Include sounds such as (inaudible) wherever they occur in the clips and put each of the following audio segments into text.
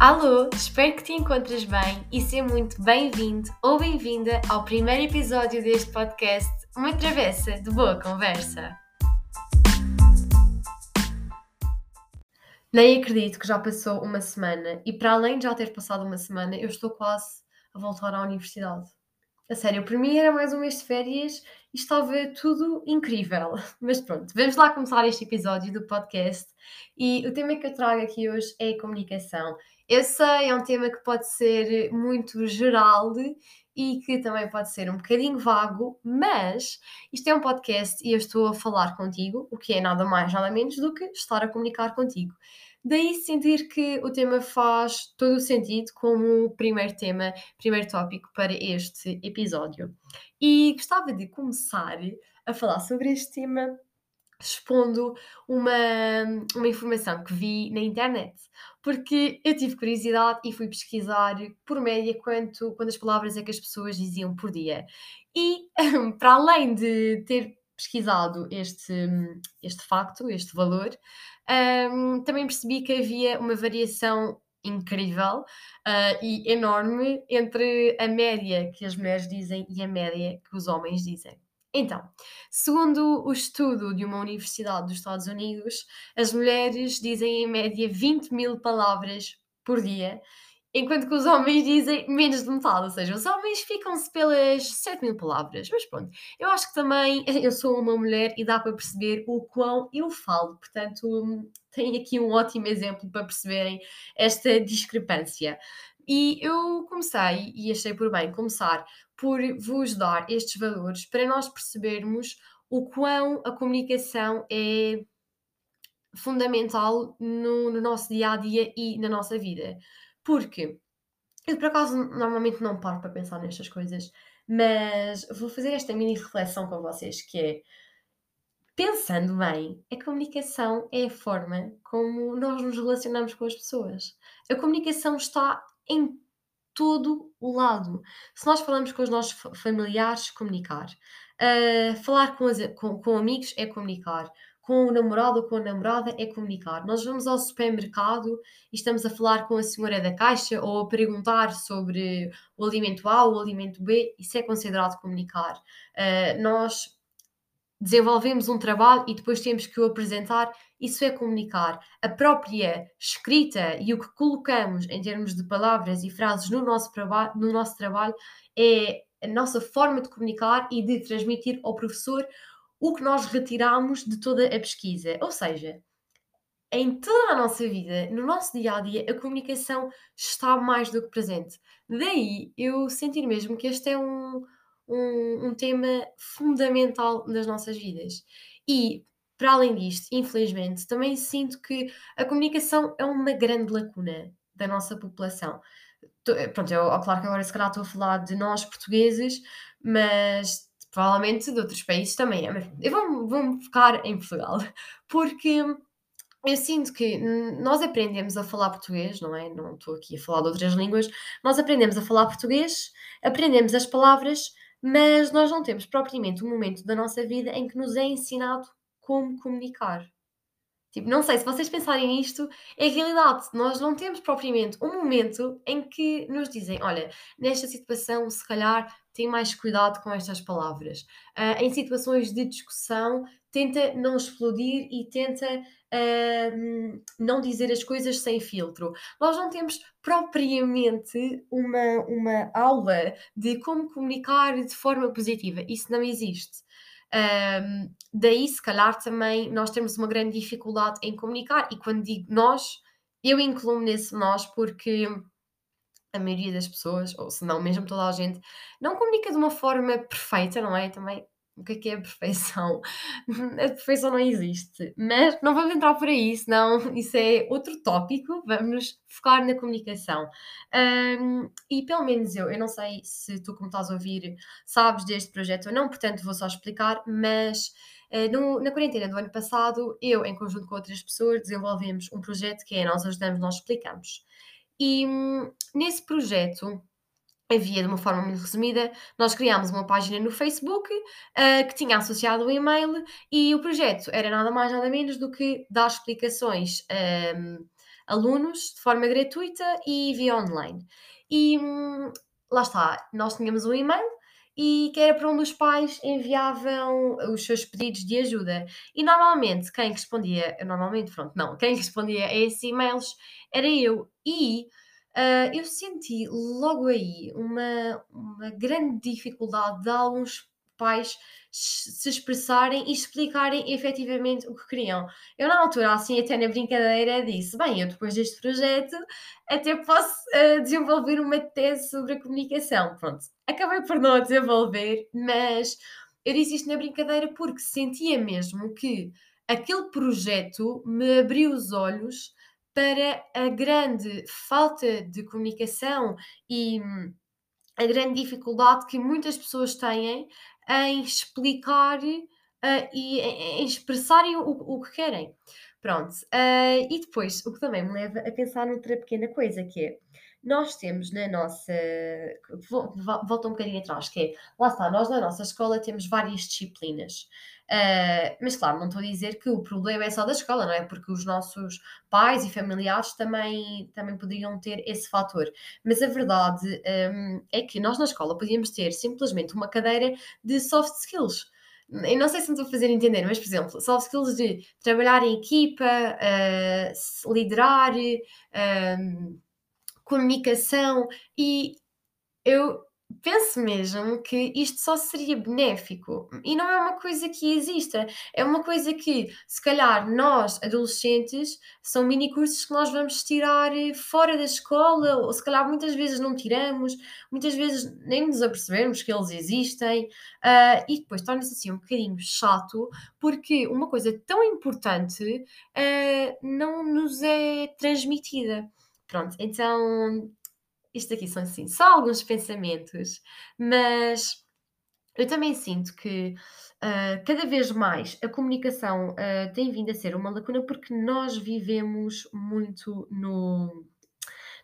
Alô, espero que te encontres bem e seja muito bem-vindo ou bem-vinda ao primeiro episódio deste podcast, Uma Travessa de Boa Conversa. Nem acredito que já passou uma semana e, para além de já ter passado uma semana, eu estou quase a voltar à universidade. A sério, para mim era mais um mês de férias e estava tudo incrível. (laughs) Mas pronto, vamos lá começar este episódio do podcast. E o tema que eu trago aqui hoje é a comunicação. Eu sei, é um tema que pode ser muito geral e que também pode ser um bocadinho vago, mas isto é um podcast e eu estou a falar contigo, o que é nada mais, nada menos do que estar a comunicar contigo. Daí sentir que o tema faz todo o sentido como primeiro tema, primeiro tópico para este episódio. E gostava de começar a falar sobre este tema expondo uma, uma informação que vi na internet, porque eu tive curiosidade e fui pesquisar por média quanto, quantas palavras é que as pessoas diziam por dia. E (laughs) para além de ter pesquisado este, este facto, este valor, um, também percebi que havia uma variação incrível uh, e enorme entre a média que as mulheres dizem e a média que os homens dizem. Então, segundo o estudo de uma universidade dos Estados Unidos, as mulheres dizem em média 20 mil palavras por dia, enquanto que os homens dizem menos de metade, ou seja, os homens ficam-se pelas 7 mil palavras. Mas pronto, eu acho que também (laughs) eu sou uma mulher e dá para perceber o quão eu falo, portanto, tenho aqui um ótimo exemplo para perceberem esta discrepância. E eu comecei, e achei por bem começar por vos dar estes valores para nós percebermos o quão a comunicação é fundamental no, no, nosso dia a dia e na nossa vida. Porque eu, por acaso, normalmente não paro para pensar nestas coisas, mas vou fazer esta mini reflexão com vocês: que é pensando bem, a comunicação é a forma como nós nos relacionamos com as pessoas. A comunicação está em todo o lado. Se nós falamos com os nossos familiares, comunicar. Uh, falar com, as, com, com, amigos é comunicar. Com o namorado ou com a namorada é comunicar. Nós vamos ao supermercado e estamos a falar com a senhora da caixa ou a perguntar sobre o alimento A ou o alimento B, isso é considerado comunicar. Uh, nós desenvolvemos um trabalho e depois temos que o apresentar, isso é comunicar. A própria escrita e o que colocamos em termos de palavras e frases no nosso, no nosso trabalho é a nossa forma de comunicar e de transmitir ao professor o que nós retiramos de toda a pesquisa. Ou seja, em toda a nossa vida, no nosso dia a dia, a comunicação está mais do que presente. Daí eu sentir mesmo que este é um um, um tema fundamental nas nossas vidas. E, para além disto, infelizmente, também sinto que a comunicação é uma grande lacuna da nossa população. Pronto, eu, claro que agora se calhar estou a falar de nós portugueses, mas provavelmente de outros países também é. Mas eu vou, vou focar em Portugal, (laughs) porque eu sinto que nós aprendemos a falar português, não é? Não estou aqui a falar de outras línguas. Nós aprendemos a falar português, aprendemos as palavras, mas nós não temos propriamente um momento da nossa vida em que nos é ensinado como comunicar. Tipo, não sei, se vocês pensarem nisto, é realidade. Nós não temos propriamente um momento em que nos dizem: olha, nesta situação, se calhar, tem mais cuidado com estas palavras. Uh, em situações de discussão, tenta não explodir e tenta uh, não dizer as coisas sem filtro. Nós não temos propriamente uma, uma aula de como comunicar de forma positiva. Isso não existe. Daí, se calhar, também nós temos uma grande dificuldade em comunicar. E quando digo nós, eu incluo-me nesse nós porque a maioria das pessoas, ou se não mesmo toda a gente, não comunica de uma forma perfeita, não é? Também o que é que é a perfeição? (laughs) A perfeição não existe, mas não vamos entrar por aí, senão (laughs) isso é outro tópico, vamos focar na comunicação. Um, e pelo menos eu, eu não sei se tu, como estás a ouvir, sabes deste projeto ou não, portanto vou só explicar, mas uh, no, na quarentena do ano passado, eu, em conjunto com outras pessoas, desenvolvemos um projeto que é Nós Ajudamos, Nós Explicamos. E um, nesse projeto, havia, de uma forma muito resumida, nós criámos uma página no Facebook uh, que tinha associado o e-mail e o projeto era nada mais nada menos do que dar explicações um, alunos de forma gratuita e via online. E hum, lá está, nós tínhamos um e-mail e que era para onde os pais enviavam os seus pedidos de ajuda. E normalmente quem respondia, normalmente, pronto, não, quem (laughs) respondia a esses e-mails era eu. E uh, eu senti logo aí uma, uma grande dificuldade de alguns pais se expressarem e explicarem efetivamente o que queriam. Eu, na altura, assim, até na brincadeira, disse: Bem, eu depois deste projeto até posso uh, desenvolver uma tese sobre a comunicação. Pronto, acabei por não a desenvolver, mas eu disse isto na brincadeira porque sentia mesmo que aquele projeto me abriu os olhos para a grande falta de comunicação e a grande dificuldade que muitas pessoas têm em explicar uh, e em expressarem o, o, que querem. Pronto. Uh, e depois, o que também me leva a pensar noutra pequena coisa, que é nós temos na nossa. Volta um bocadinho atrás, que é lá está, nós na nossa escola temos várias disciplinas. Uh, mas claro, não estou a dizer que o problema é só da escola, não é? Porque os nossos pais e familiares também, também poderiam ter esse fator. Mas a verdade um, é que nós na escola podíamos ter simplesmente uma cadeira de soft skills. Eu não sei se me estou a fazer entender, mas, por exemplo, soft skills de trabalhar em equipa, uh, liderar, um, comunicação, e eu penso mesmo que isto só seria benéfico e não é uma coisa que exista, é uma coisa que, se calhar, nós, adolescentes, são mini cursos que nós vamos tirar eh, fora da escola, ou se calhar muitas vezes não tiramos, muitas vezes nem nos apercebemos que eles existem, uh, e depois torna-se assim um bocadinho chato, porque uma coisa tão importante uh, não nos é transmitida. Pronto, então isto aqui são assim, só alguns pensamentos, mas eu também sinto que uh, cada vez mais a comunicação uh, tem vindo a ser uma lacuna porque nós vivemos muito no,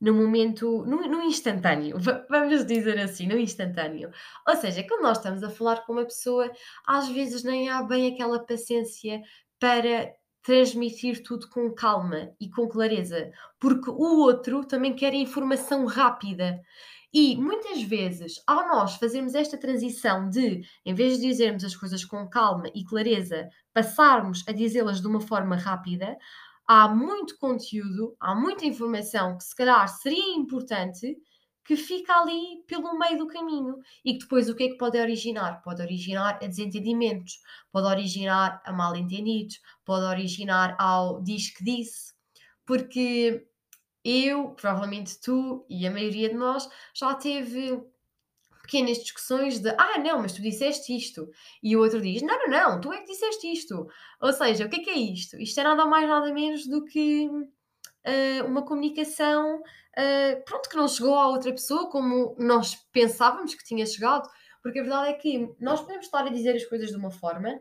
no momento, no, no instantâneo, vamos dizer assim, no instantâneo. Ou seja, quando nós estamos a falar com uma pessoa, às vezes nem há bem aquela paciência para transmitir tudo com calma e com clareza, porque o outro também quer informação rápida. E muitas vezes, ao nós fazermos esta transição de, em vez de dizermos as coisas com calma e clareza, passarmos a dizê-las de uma forma rápida, há muito conteúdo, há muita informação que se calhar seria importante que fica ali pelo meio do caminho e que depois o que é que pode originar? Pode originar a desentendimentos, pode originar a mal-entendidos, pode originar ao diz que disse, porque eu, provavelmente tu e a maioria de nós já teve pequenas discussões de ah, não, mas tu disseste isto. E o outro diz: não, não, não, tu é que disseste isto. Ou seja, o que é que é isto? Isto é nada mais, nada menos do que uh, uma comunicação, uh, pronto, que não chegou à outra pessoa como nós pensávamos que tinha chegado, porque a verdade é que nós podemos estar a dizer as coisas de uma forma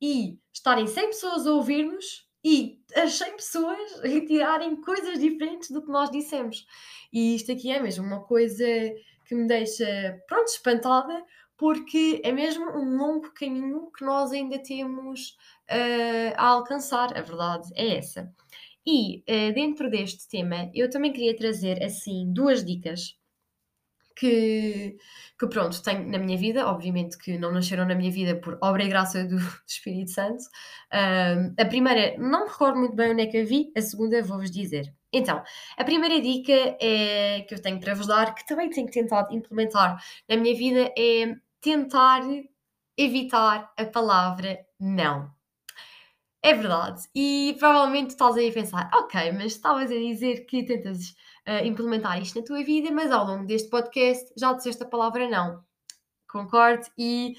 e estarem 100 pessoas a ouvir-nos e as 100 pessoas (laughs) retirarem coisas diferentes do que nós dissemos. E isto aqui é mesmo uma coisa que me deixa, pronto, espantada, porque é mesmo um longo caminho que nós ainda temos uh, a alcançar. A verdade é essa. E uh, dentro deste tema, eu também queria trazer assim duas dicas que, que pronto, tenho na minha vida, obviamente que não nasceram na minha vida por obra e graça do, (laughs) Espírito Santo. A primeira, não me recordo muito bem onde é que a vi, a segunda vou-vos dizer. Então, a primeira dica é, que eu tenho para vos dar, que também tenho tentado implementar na minha vida, é tentar evitar a palavra não. É verdade. E provavelmente estás aí a pensar, ok, mas estavas a dizer que tentas uh, implementar isto na tua vida, mas ao longo deste podcast já disseste a palavra não. Concordo e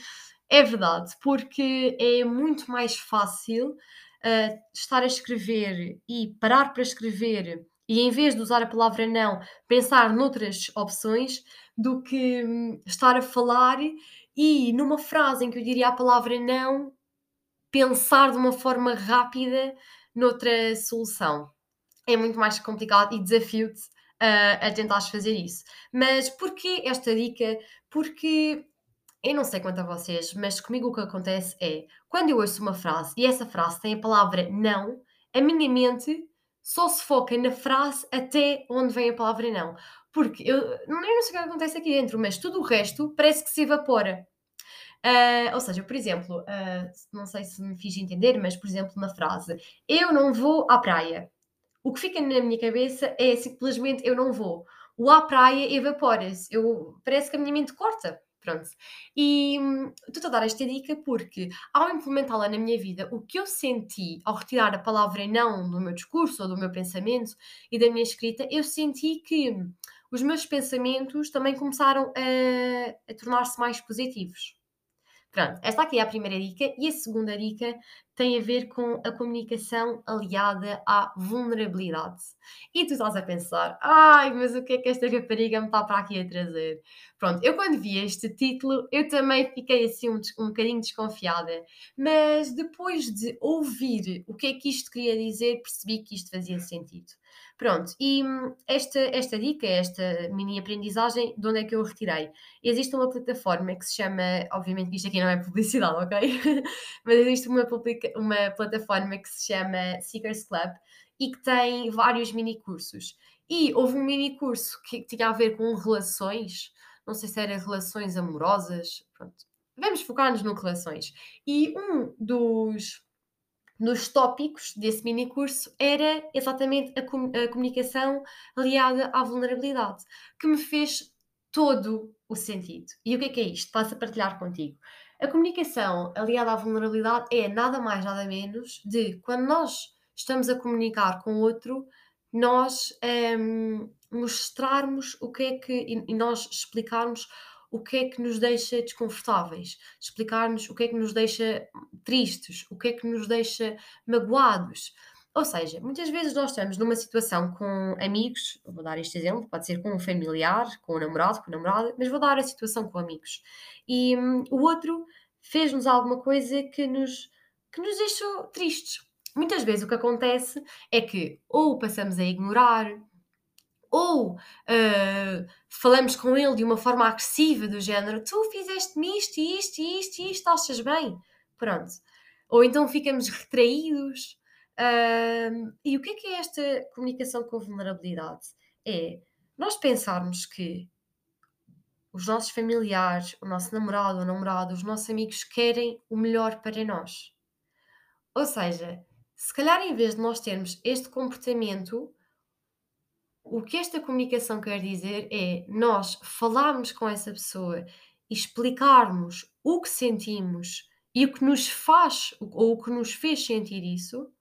é verdade, porque é muito mais fácil uh, estar a escrever e parar para escrever e em vez de usar a palavra não, pensar noutras opções do que um, estar a falar e numa frase em que eu diria a palavra não, pensar de uma forma rápida noutra solução. É muito mais complicado e desafio-te uh, a tentares fazer isso. Mas porquê esta dica? Porque eu não sei quanto a vocês, mas comigo o que acontece é quando eu ouço uma frase e essa frase tem a palavra não, a minha mente só se foca na frase até onde vem a palavra não. Porque eu, eu não sei o que acontece aqui dentro, mas tudo o resto parece que se evapora. Uh, ou seja, por exemplo, uh, não sei se me fiz entender, mas por exemplo, na frase eu não vou à praia. O que fica na minha cabeça é simplesmente eu não vou. O à praia evapora-se. Parece que a minha mente corta. Pronto. E hum, estou a dar esta dica porque, ao implementá-la na minha vida, o que eu senti ao retirar a palavra não do meu discurso ou do meu pensamento e da minha escrita, eu senti que os meus pensamentos também começaram a, a tornar-se mais positivos. Pronto, esta aqui é a primeira dica e a segunda dica tem a ver com a comunicação aliada à vulnerabilidade. E tu estás a pensar, ai, mas o que é que esta rapariga me está para aqui a trazer? Pronto, eu quando vi este título, eu também fiquei assim um, um bocadinho desconfiada, mas depois de ouvir o que é que isto queria dizer, percebi que isto fazia sentido. Pronto, e hum, esta, esta dica, esta mini aprendizagem, de onde é que eu retirei? Existe uma plataforma que se chama, obviamente que isto aqui não é publicidade, ok? (laughs) Mas existe uma, publica, uma plataforma que se chama Seekers Club e que tem vários mini cursos. E houve um mini curso que tinha a ver com relações, não sei se era relações amorosas, pronto. Vamos focar-nos no relações. E um dos nos tópicos desse mini curso era exatamente a, com a comunicação aliada à vulnerabilidade, que me fez todo o sentido. E o que é que é isto? Passo a partilhar contigo. A comunicação aliada à vulnerabilidade é nada mais, nada menos de quando nós estamos a comunicar com outro, nós um, mostrarmos o que é que e, nós explicarmos o que é que nos deixa desconfortáveis, explicar-nos o que é que nos deixa tristes, o que é que nos deixa magoados. Ou seja, muitas vezes nós estamos numa situação com amigos, vou dar este exemplo, pode ser com um familiar, com um namorado, com uma namorada, mas vou dar a situação com amigos. E hum, o outro fez-nos alguma coisa que nos, que nos deixou tristes. Muitas vezes o que acontece é que ou passamos a ignorar, ou uh, falamos com ele de uma forma agressiva, do género tu fizeste-me isto, isto, isto, isto, achas bem? Pronto. Ou então ficamos retraídos. Uh, e o que é que é esta comunicação com vulnerabilidade? É nós pensarmos que os nossos familiares, o nosso namorado ou namorada, os nossos amigos querem o melhor para nós. Ou seja, se calhar em vez de nós termos este comportamento, o que esta comunicação quer dizer é nós falarmos com essa pessoa e explicarmos o que sentimos e o que nos faz ou o que nos fez sentir isso,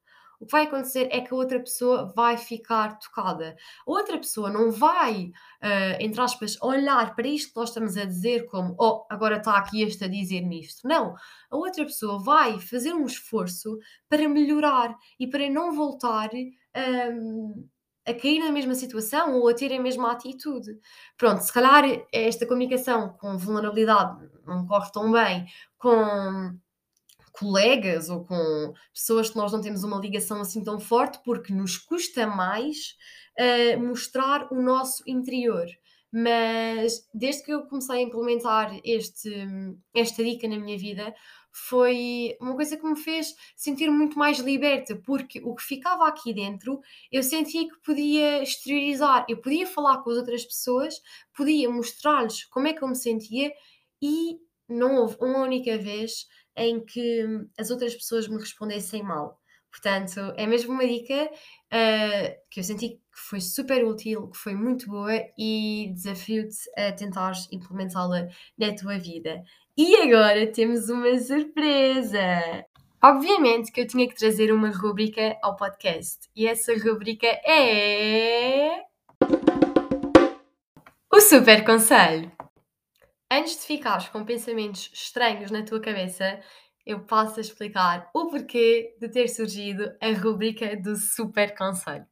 o que vai acontecer é que a outra pessoa vai ficar tocada. A outra pessoa não vai, uh, entre aspas, olhar para isto que nós estamos a dizer como, oh, agora está aqui este a dizer-me isto. Não. A outra pessoa vai fazer um esforço para melhorar e para não voltar. Um, a cair na mesma situação ou a ter a mesma atitude. Pronto, se calhar esta comunicação com vulnerabilidade não corre tão bem com colegas ou com pessoas que nós não temos uma ligação assim tão forte, porque nos custa mais uh, mostrar o nosso interior. Mas desde que eu comecei a implementar este, esta dica na minha vida, foi uma coisa que me fez sentir muito mais liberta, porque o que ficava aqui dentro eu sentia que podia exteriorizar, eu podia falar com as outras pessoas, podia mostrar-lhes como é que eu me sentia e não houve uma única vez em que as outras pessoas me respondessem mal. Portanto, é mesmo uma dica uh, que eu senti que foi super útil, que foi muito boa e desafio-te a tentar implementá-la na tua vida. E agora temos uma surpresa! Obviamente que eu tinha que trazer uma rúbrica ao podcast e essa rúbrica é. O Super Conselho! Antes de ficares com pensamentos estranhos na tua cabeça, eu passo a explicar o porquê de ter surgido a rúbrica do Super Conselho.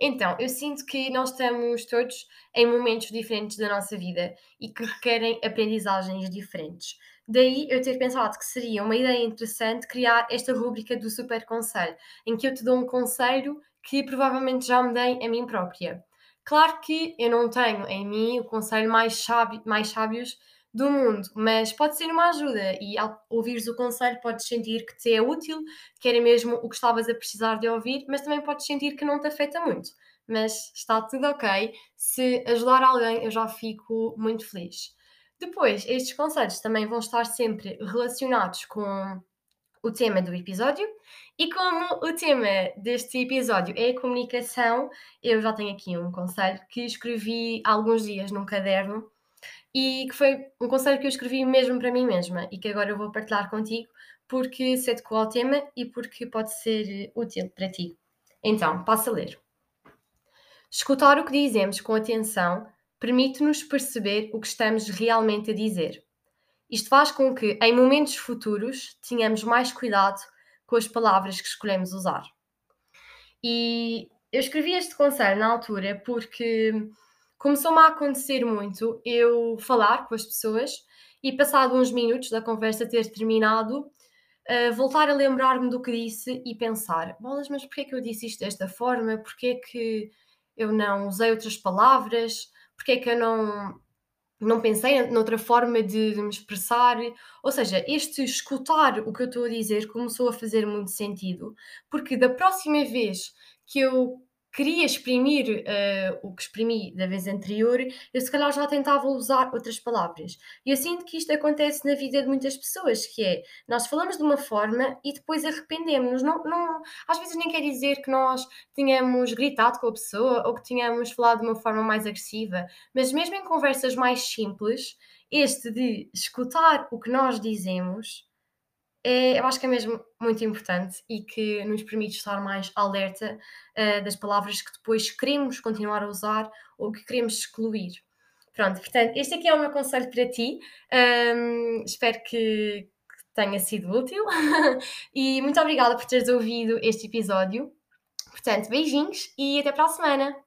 Então, eu sinto que nós estamos todos em momentos diferentes da nossa vida e que requerem aprendizagens diferentes. Daí eu ter pensado que seria uma ideia interessante criar esta rúbrica do super conselho, em que eu te dou um conselho que provavelmente já me dei a mim própria. Claro que eu não tenho em mim o conselho mais, sábio, mais sábios do mundo, mas pode ser uma ajuda e ao ouvires o conselho podes sentir que te é útil, que era mesmo o que estavas a precisar de ouvir, mas também podes sentir que não te afeta muito. Mas está tudo ok. Se ajudar alguém, eu já fico muito feliz. Depois, estes conselhos também vão estar sempre relacionados com o tema do episódio. E como o tema deste episódio é a comunicação, eu já tenho aqui um conselho que escrevi há alguns dias num caderno e que foi um conselho que eu escrevi mesmo para mim mesma e que agora eu vou partilhar contigo porque se adequou ao tema e porque pode ser útil para ti. Então, passa a ler. Escutar o que dizemos com atenção permite-nos perceber o que estamos realmente a dizer. Isto faz com que, em momentos futuros, tenhamos mais cuidado com as palavras que escolhemos usar. E eu escrevi este conselho na altura porque começou-me a acontecer muito eu falar com as pessoas e, passado uns minutos da conversa ter terminado, uh, voltar a lembrar-me do que disse e pensar: bolas, mas porquê é que eu disse isto desta forma? Porquê é que eu não usei outras palavras? Porquê é que eu não, não pensei noutra forma de, de me expressar? Ou seja, este escutar o que eu estou a dizer começou a fazer muito sentido, porque da próxima vez que eu queria exprimir uh, o que exprimi da vez anterior, eu se calhar já tentava usar outras palavras. E eu sinto que isto acontece na vida de muitas pessoas, que é, nós falamos de uma forma e depois arrependemos-nos. Não, não, às vezes nem quer dizer que nós tenhamos gritado com a pessoa ou que tenhamos falado de uma forma mais agressiva, mas mesmo em conversas mais simples, este de escutar o que nós dizemos é, eu acho que é mesmo muito importante e que nos permite estar mais alerta uh, das palavras que depois queremos continuar a usar ou que queremos excluir. Pronto, portanto, este aqui é o meu conselho para ti. Um, espero que, que tenha sido útil (laughs) e muito obrigada por teres ouvido este episódio. Portanto, beijinhos e até para a semana!